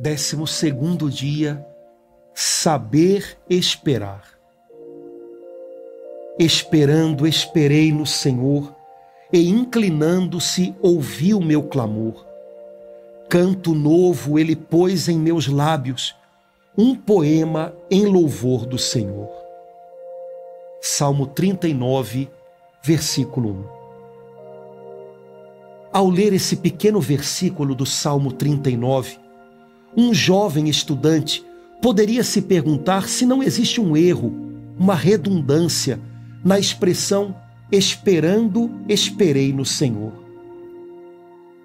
Décimo segundo dia, saber esperar. Esperando, esperei no Senhor, e inclinando-se, ouvi o meu clamor. Canto novo ele pôs em meus lábios, um poema em louvor do Senhor. Salmo 39, versículo 1. Ao ler esse pequeno versículo do Salmo 39, um jovem estudante poderia se perguntar se não existe um erro, uma redundância na expressão esperando, esperei no Senhor.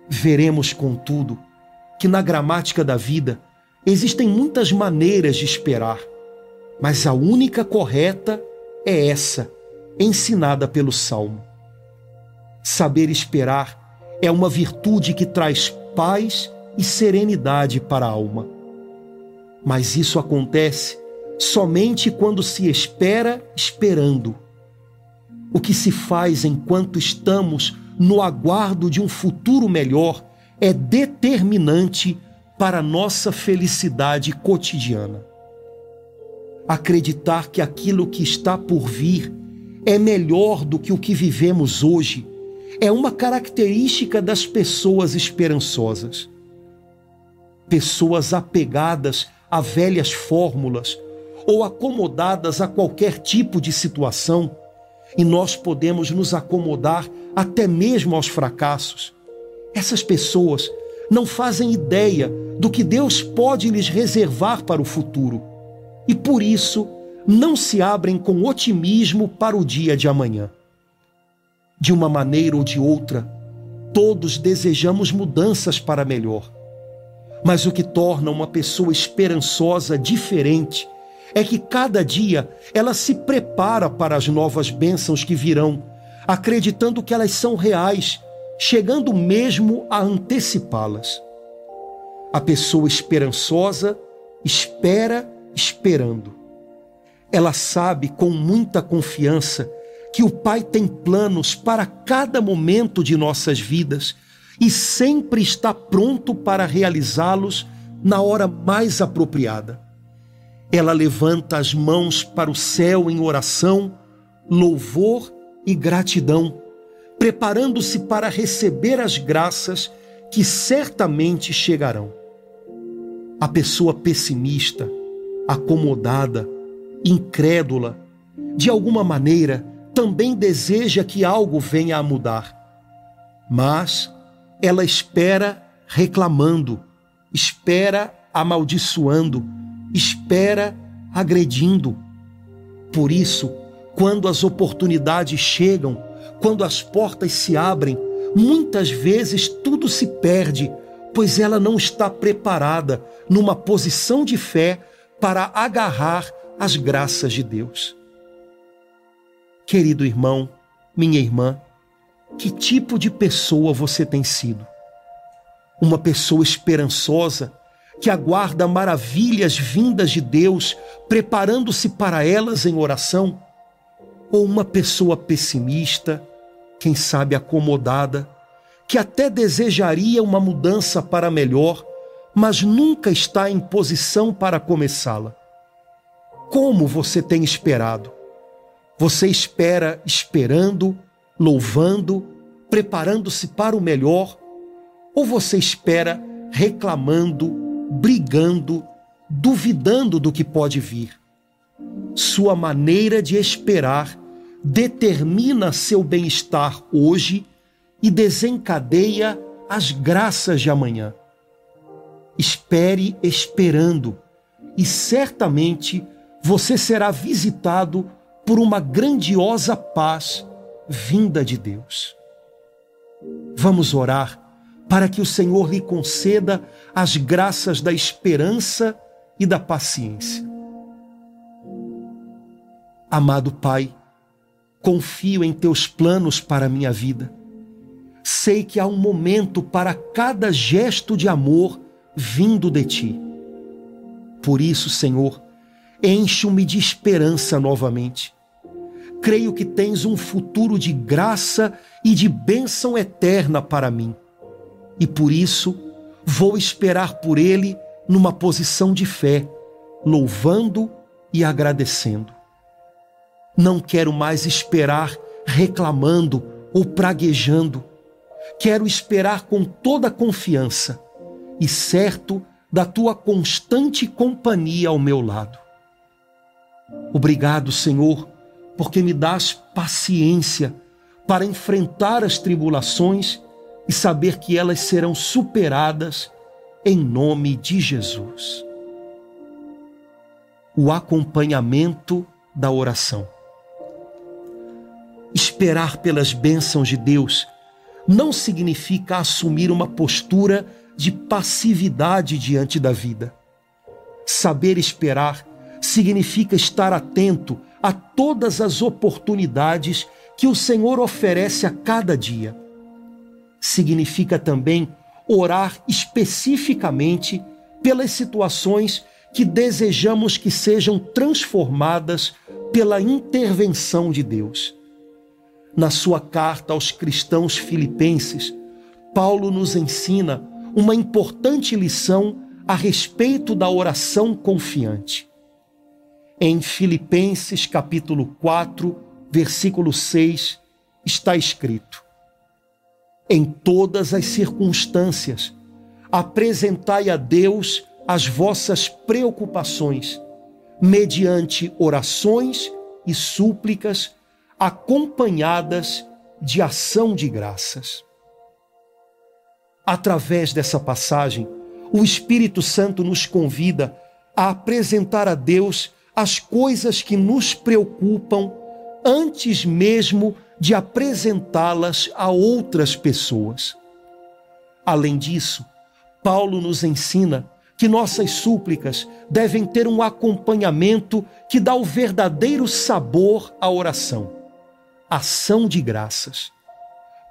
Veremos, contudo, que na gramática da vida existem muitas maneiras de esperar, mas a única correta é essa, ensinada pelo Salmo. Saber esperar é uma virtude que traz paz e serenidade para a alma. Mas isso acontece somente quando se espera esperando. O que se faz enquanto estamos no aguardo de um futuro melhor é determinante para nossa felicidade cotidiana. Acreditar que aquilo que está por vir é melhor do que o que vivemos hoje é uma característica das pessoas esperançosas. Pessoas apegadas a velhas fórmulas ou acomodadas a qualquer tipo de situação, e nós podemos nos acomodar até mesmo aos fracassos. Essas pessoas não fazem ideia do que Deus pode lhes reservar para o futuro e por isso não se abrem com otimismo para o dia de amanhã. De uma maneira ou de outra, todos desejamos mudanças para melhor. Mas o que torna uma pessoa esperançosa diferente é que cada dia ela se prepara para as novas bênçãos que virão, acreditando que elas são reais, chegando mesmo a antecipá-las. A pessoa esperançosa espera esperando. Ela sabe com muita confiança que o Pai tem planos para cada momento de nossas vidas e sempre está pronto para realizá-los na hora mais apropriada. Ela levanta as mãos para o céu em oração, louvor e gratidão, preparando-se para receber as graças que certamente chegarão. A pessoa pessimista, acomodada, incrédula, de alguma maneira, também deseja que algo venha a mudar. Mas ela espera reclamando, espera amaldiçoando, espera agredindo. Por isso, quando as oportunidades chegam, quando as portas se abrem, muitas vezes tudo se perde, pois ela não está preparada numa posição de fé para agarrar as graças de Deus. Querido irmão, minha irmã, que tipo de pessoa você tem sido? Uma pessoa esperançosa que aguarda maravilhas vindas de Deus, preparando-se para elas em oração? Ou uma pessoa pessimista, quem sabe acomodada, que até desejaria uma mudança para melhor, mas nunca está em posição para começá-la? Como você tem esperado? Você espera esperando, louvando, preparando-se para o melhor? Ou você espera reclamando, brigando, duvidando do que pode vir? Sua maneira de esperar determina seu bem-estar hoje e desencadeia as graças de amanhã. Espere esperando, e certamente você será visitado por uma grandiosa paz vinda de Deus. Vamos orar para que o Senhor lhe conceda as graças da esperança e da paciência. Amado Pai, confio em teus planos para a minha vida. Sei que há um momento para cada gesto de amor vindo de ti. Por isso, Senhor, enche-me de esperança novamente creio que tens um futuro de graça e de bênção eterna para mim. E por isso vou esperar por ele numa posição de fé, louvando e agradecendo. Não quero mais esperar reclamando ou praguejando. Quero esperar com toda confiança e certo da tua constante companhia ao meu lado. Obrigado, Senhor, porque me dás paciência para enfrentar as tribulações e saber que elas serão superadas em nome de Jesus. O acompanhamento da oração. Esperar pelas bênçãos de Deus não significa assumir uma postura de passividade diante da vida. Saber esperar significa estar atento a todas as oportunidades que o Senhor oferece a cada dia. Significa também orar especificamente pelas situações que desejamos que sejam transformadas pela intervenção de Deus. Na sua carta aos cristãos filipenses, Paulo nos ensina uma importante lição a respeito da oração confiante. Em Filipenses capítulo 4, versículo 6, está escrito: Em todas as circunstâncias, apresentai a Deus as vossas preocupações, mediante orações e súplicas acompanhadas de ação de graças. Através dessa passagem, o Espírito Santo nos convida a apresentar a Deus as coisas que nos preocupam antes mesmo de apresentá-las a outras pessoas. Além disso, Paulo nos ensina que nossas súplicas devem ter um acompanhamento que dá o verdadeiro sabor à oração ação de graças,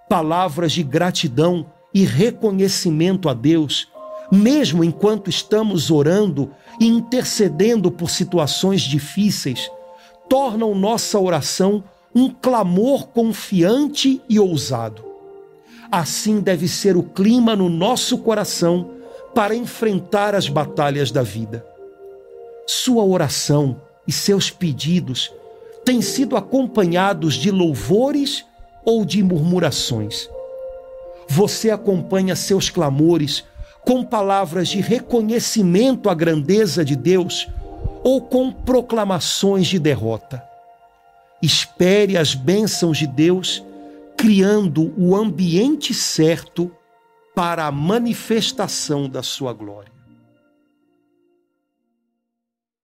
palavras de gratidão e reconhecimento a Deus, mesmo enquanto estamos orando e intercedendo por situações difíceis, tornam nossa oração um clamor confiante e ousado. Assim deve ser o clima no nosso coração para enfrentar as batalhas da vida. Sua oração e seus pedidos têm sido acompanhados de louvores ou de murmurações. Você acompanha seus clamores com palavras de reconhecimento à grandeza de Deus ou com proclamações de derrota. Espere as bênçãos de Deus, criando o ambiente certo para a manifestação da sua glória.